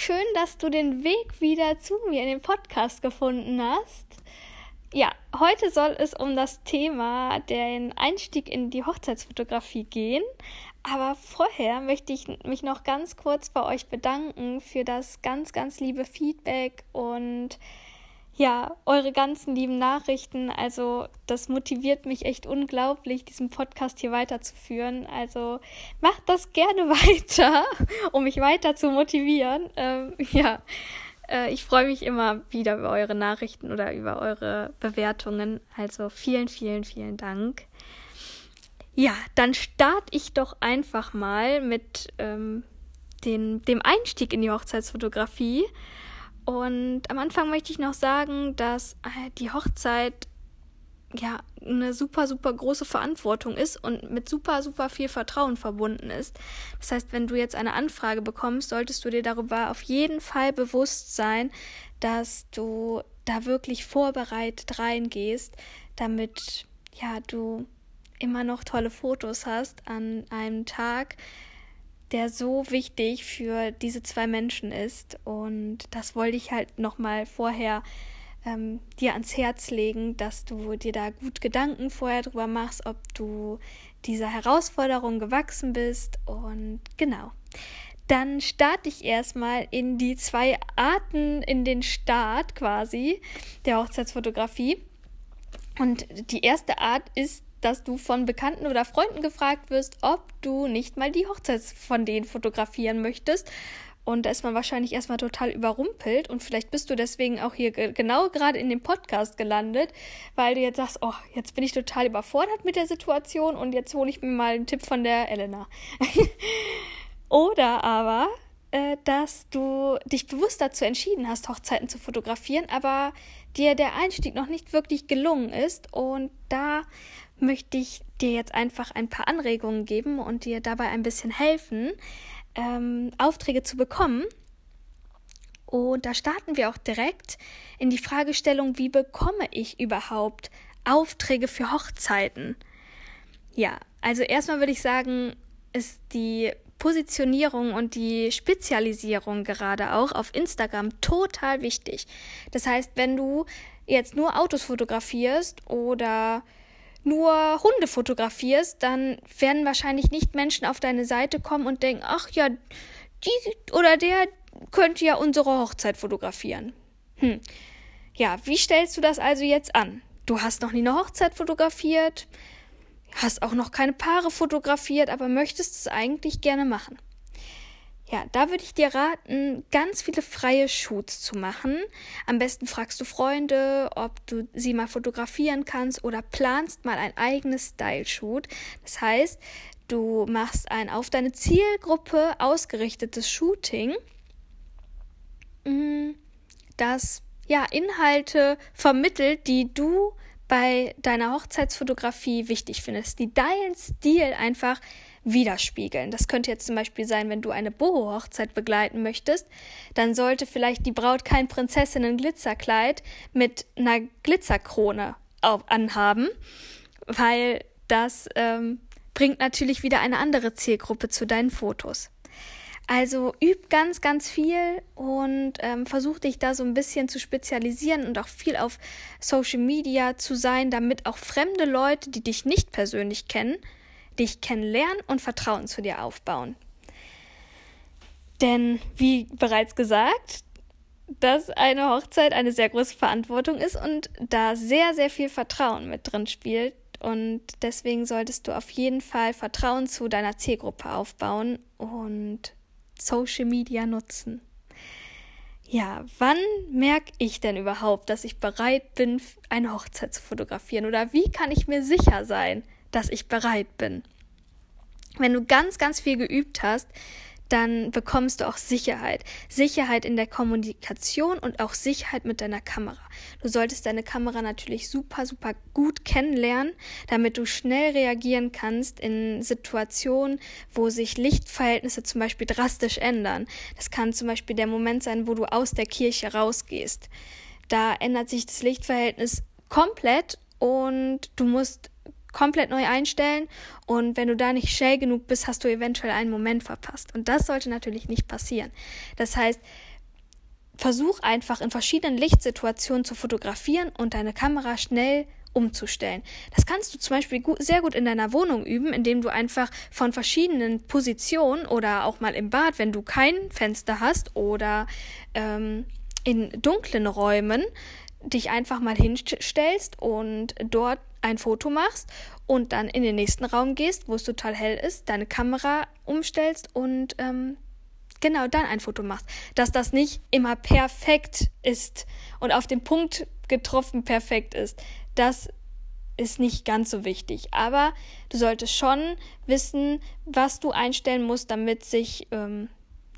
schön, dass du den Weg wieder zu mir in den Podcast gefunden hast. Ja, heute soll es um das Thema den Einstieg in die Hochzeitsfotografie gehen. Aber vorher möchte ich mich noch ganz kurz bei euch bedanken für das ganz, ganz liebe Feedback und ja, eure ganzen lieben Nachrichten. Also, das motiviert mich echt unglaublich, diesen Podcast hier weiterzuführen. Also, macht das gerne weiter, um mich weiter zu motivieren. Ähm, ja, äh, ich freue mich immer wieder über eure Nachrichten oder über eure Bewertungen. Also, vielen, vielen, vielen Dank. Ja, dann starte ich doch einfach mal mit ähm, den, dem Einstieg in die Hochzeitsfotografie. Und am Anfang möchte ich noch sagen, dass äh, die Hochzeit ja eine super, super große Verantwortung ist und mit super, super viel Vertrauen verbunden ist. Das heißt, wenn du jetzt eine Anfrage bekommst, solltest du dir darüber auf jeden Fall bewusst sein, dass du da wirklich vorbereitet reingehst, damit ja du immer noch tolle Fotos hast an einem Tag, der so wichtig für diese zwei Menschen ist. Und das wollte ich halt nochmal vorher ähm, dir ans Herz legen, dass du dir da gut Gedanken vorher drüber machst, ob du dieser Herausforderung gewachsen bist. Und genau. Dann starte ich erstmal in die zwei Arten, in den Start quasi der Hochzeitsfotografie. Und die erste Art ist dass du von Bekannten oder Freunden gefragt wirst, ob du nicht mal die Hochzeit von denen fotografieren möchtest. Und da ist man wahrscheinlich erstmal total überrumpelt und vielleicht bist du deswegen auch hier genau gerade in dem Podcast gelandet, weil du jetzt sagst, oh, jetzt bin ich total überfordert mit der Situation und jetzt hole ich mir mal einen Tipp von der Elena. oder aber, äh, dass du dich bewusst dazu entschieden hast, Hochzeiten zu fotografieren, aber dir der Einstieg noch nicht wirklich gelungen ist und da möchte ich dir jetzt einfach ein paar Anregungen geben und dir dabei ein bisschen helfen, ähm, Aufträge zu bekommen. Und da starten wir auch direkt in die Fragestellung, wie bekomme ich überhaupt Aufträge für Hochzeiten? Ja, also erstmal würde ich sagen, ist die Positionierung und die Spezialisierung gerade auch auf Instagram total wichtig. Das heißt, wenn du jetzt nur Autos fotografierst oder nur Hunde fotografierst, dann werden wahrscheinlich nicht Menschen auf deine Seite kommen und denken, ach ja, die oder der könnte ja unsere Hochzeit fotografieren. Hm. Ja, wie stellst du das also jetzt an? Du hast noch nie eine Hochzeit fotografiert, hast auch noch keine Paare fotografiert, aber möchtest es eigentlich gerne machen. Ja, da würde ich dir raten, ganz viele freie Shoots zu machen. Am besten fragst du Freunde, ob du sie mal fotografieren kannst oder planst mal ein eigenes Style-Shoot. Das heißt, du machst ein auf deine Zielgruppe ausgerichtetes Shooting, mm, das ja Inhalte vermittelt, die du bei deiner Hochzeitsfotografie wichtig findest, die deinen Stil einfach widerspiegeln. Das könnte jetzt zum Beispiel sein, wenn du eine Boho-Hochzeit begleiten möchtest, dann sollte vielleicht die Braut kein Prinzessinnen-Glitzerkleid mit einer Glitzerkrone anhaben, weil das ähm, bringt natürlich wieder eine andere Zielgruppe zu deinen Fotos. Also üb ganz, ganz viel und ähm, versuch dich da so ein bisschen zu spezialisieren und auch viel auf Social Media zu sein, damit auch fremde Leute, die dich nicht persönlich kennen, dich kennenlernen und Vertrauen zu dir aufbauen. Denn, wie bereits gesagt, dass eine Hochzeit eine sehr große Verantwortung ist und da sehr, sehr viel Vertrauen mit drin spielt. Und deswegen solltest du auf jeden Fall Vertrauen zu deiner Zielgruppe aufbauen und Social Media nutzen. Ja, wann merke ich denn überhaupt, dass ich bereit bin, eine Hochzeit zu fotografieren? Oder wie kann ich mir sicher sein, dass ich bereit bin. Wenn du ganz, ganz viel geübt hast, dann bekommst du auch Sicherheit. Sicherheit in der Kommunikation und auch Sicherheit mit deiner Kamera. Du solltest deine Kamera natürlich super, super gut kennenlernen, damit du schnell reagieren kannst in Situationen, wo sich Lichtverhältnisse zum Beispiel drastisch ändern. Das kann zum Beispiel der Moment sein, wo du aus der Kirche rausgehst. Da ändert sich das Lichtverhältnis komplett und du musst komplett neu einstellen und wenn du da nicht schnell genug bist, hast du eventuell einen Moment verpasst. Und das sollte natürlich nicht passieren. Das heißt, versuch einfach in verschiedenen Lichtsituationen zu fotografieren und deine Kamera schnell umzustellen. Das kannst du zum Beispiel gut, sehr gut in deiner Wohnung üben, indem du einfach von verschiedenen Positionen oder auch mal im Bad, wenn du kein Fenster hast oder ähm, in dunklen Räumen, dich einfach mal hinstellst und dort ein Foto machst und dann in den nächsten Raum gehst, wo es total hell ist, deine Kamera umstellst und ähm, genau dann ein Foto machst. Dass das nicht immer perfekt ist und auf den Punkt getroffen perfekt ist, das ist nicht ganz so wichtig. Aber du solltest schon wissen, was du einstellen musst, damit sich ähm,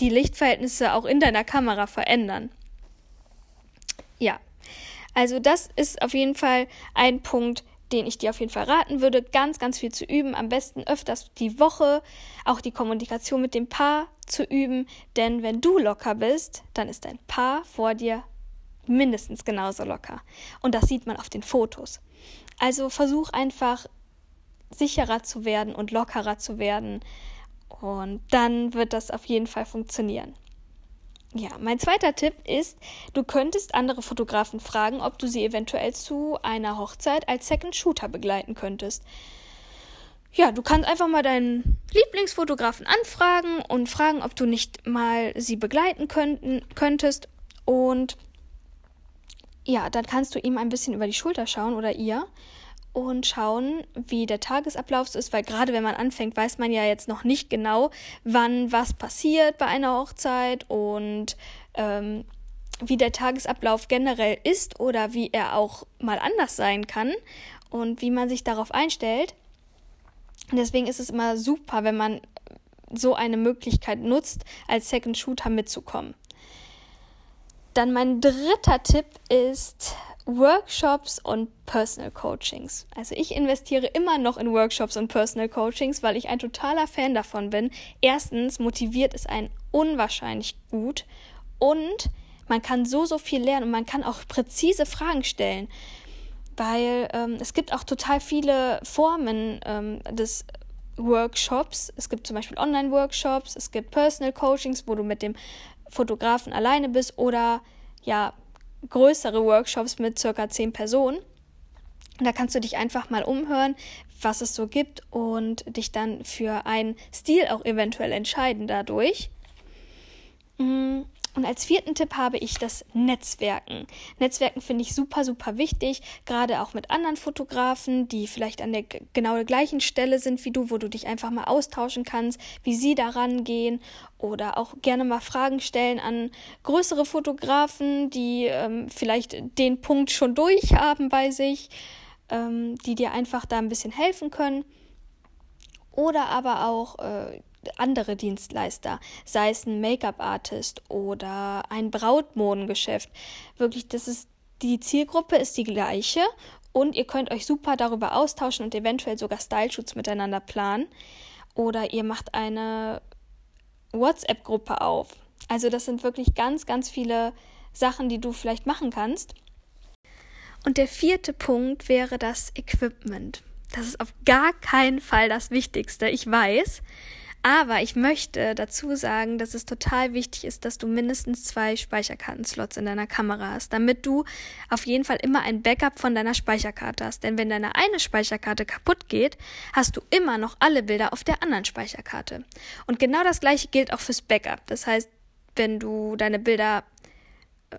die Lichtverhältnisse auch in deiner Kamera verändern. Ja, also das ist auf jeden Fall ein Punkt, den ich dir auf jeden Fall raten würde, ganz, ganz viel zu üben. Am besten öfters die Woche, auch die Kommunikation mit dem Paar zu üben. Denn wenn du locker bist, dann ist dein Paar vor dir mindestens genauso locker. Und das sieht man auf den Fotos. Also versuch einfach sicherer zu werden und lockerer zu werden. Und dann wird das auf jeden Fall funktionieren. Ja, mein zweiter Tipp ist, du könntest andere Fotografen fragen, ob du sie eventuell zu einer Hochzeit als Second Shooter begleiten könntest. Ja, du kannst einfach mal deinen Lieblingsfotografen anfragen und fragen, ob du nicht mal sie begleiten könnten, könntest. Und ja, dann kannst du ihm ein bisschen über die Schulter schauen oder ihr und schauen, wie der Tagesablauf ist, weil gerade wenn man anfängt, weiß man ja jetzt noch nicht genau, wann was passiert bei einer Hochzeit und ähm, wie der Tagesablauf generell ist oder wie er auch mal anders sein kann und wie man sich darauf einstellt. Deswegen ist es immer super, wenn man so eine Möglichkeit nutzt, als Second Shooter mitzukommen. Dann mein dritter Tipp ist, Workshops und Personal Coachings. Also ich investiere immer noch in Workshops und Personal Coachings, weil ich ein totaler Fan davon bin. Erstens motiviert es einen unwahrscheinlich gut und man kann so, so viel lernen und man kann auch präzise Fragen stellen, weil ähm, es gibt auch total viele Formen ähm, des Workshops. Es gibt zum Beispiel Online-Workshops, es gibt Personal Coachings, wo du mit dem Fotografen alleine bist oder ja, größere Workshops mit circa zehn Personen. Da kannst du dich einfach mal umhören, was es so gibt und dich dann für einen Stil auch eventuell entscheiden dadurch. Und als vierten Tipp habe ich das Netzwerken. Netzwerken finde ich super, super wichtig, gerade auch mit anderen Fotografen, die vielleicht an der genau der gleichen Stelle sind wie du, wo du dich einfach mal austauschen kannst, wie sie daran gehen oder auch gerne mal Fragen stellen an größere Fotografen, die ähm, vielleicht den Punkt schon durch haben bei sich, ähm, die dir einfach da ein bisschen helfen können. Oder aber auch äh, andere Dienstleister, sei es ein Make-up-Artist oder ein Brautmodengeschäft. Wirklich, das ist die Zielgruppe ist die gleiche und ihr könnt euch super darüber austauschen und eventuell sogar Style-Shoots miteinander planen. Oder ihr macht eine WhatsApp-Gruppe auf. Also das sind wirklich ganz, ganz viele Sachen, die du vielleicht machen kannst. Und der vierte Punkt wäre das Equipment. Das ist auf gar keinen Fall das Wichtigste. Ich weiß, aber ich möchte dazu sagen, dass es total wichtig ist, dass du mindestens zwei Speicherkartenslots in deiner Kamera hast, damit du auf jeden Fall immer ein Backup von deiner Speicherkarte hast. Denn wenn deine eine Speicherkarte kaputt geht, hast du immer noch alle Bilder auf der anderen Speicherkarte. Und genau das gleiche gilt auch fürs Backup. Das heißt, wenn du deine Bilder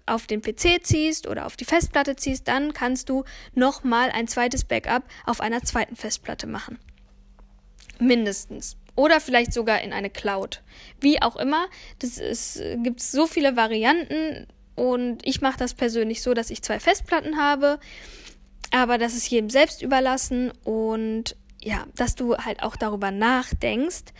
auf den PC ziehst oder auf die Festplatte ziehst, dann kannst du nochmal ein zweites Backup auf einer zweiten Festplatte machen. Mindestens. Oder vielleicht sogar in eine Cloud. Wie auch immer, das gibt so viele Varianten und ich mache das persönlich so, dass ich zwei Festplatten habe, aber das ist jedem selbst überlassen und ja, dass du halt auch darüber nachdenkst,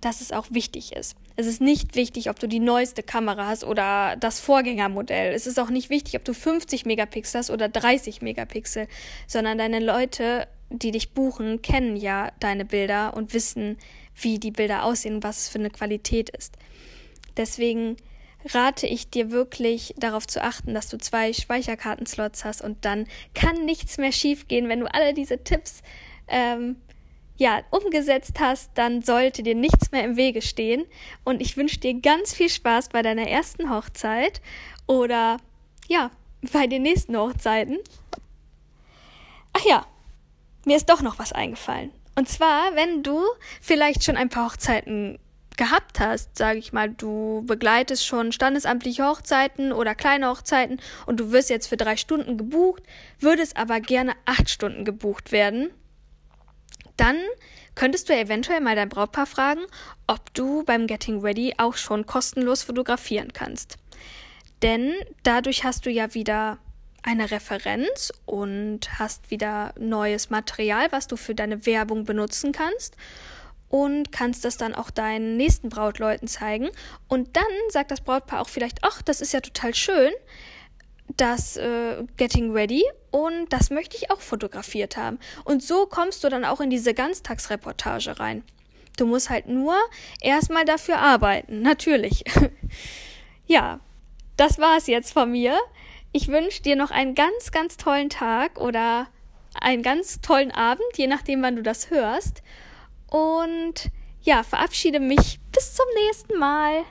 dass es auch wichtig ist. Es ist nicht wichtig, ob du die neueste Kamera hast oder das Vorgängermodell. Es ist auch nicht wichtig, ob du 50 Megapixel hast oder 30 Megapixel, sondern deine Leute, die dich buchen, kennen ja deine Bilder und wissen, wie die Bilder aussehen, was es für eine Qualität ist. Deswegen rate ich dir wirklich darauf zu achten, dass du zwei Speicherkartenslots hast und dann kann nichts mehr schiefgehen, wenn du alle diese Tipps ähm, ja, umgesetzt hast, dann sollte dir nichts mehr im Wege stehen. Und ich wünsche dir ganz viel Spaß bei deiner ersten Hochzeit oder ja, bei den nächsten Hochzeiten. Ach ja, mir ist doch noch was eingefallen. Und zwar, wenn du vielleicht schon ein paar Hochzeiten gehabt hast, sage ich mal, du begleitest schon standesamtliche Hochzeiten oder kleine Hochzeiten und du wirst jetzt für drei Stunden gebucht, würdest aber gerne acht Stunden gebucht werden, dann könntest du eventuell mal dein Brautpaar fragen, ob du beim Getting Ready auch schon kostenlos fotografieren kannst. Denn dadurch hast du ja wieder eine Referenz und hast wieder neues Material, was du für deine Werbung benutzen kannst und kannst das dann auch deinen nächsten Brautleuten zeigen. Und dann sagt das Brautpaar auch vielleicht, ach, das ist ja total schön, das äh, Getting Ready und das möchte ich auch fotografiert haben. Und so kommst du dann auch in diese Ganztagsreportage rein. Du musst halt nur erstmal dafür arbeiten, natürlich. ja, das war es jetzt von mir. Ich wünsche dir noch einen ganz, ganz tollen Tag oder einen ganz tollen Abend, je nachdem, wann du das hörst. Und ja, verabschiede mich bis zum nächsten Mal.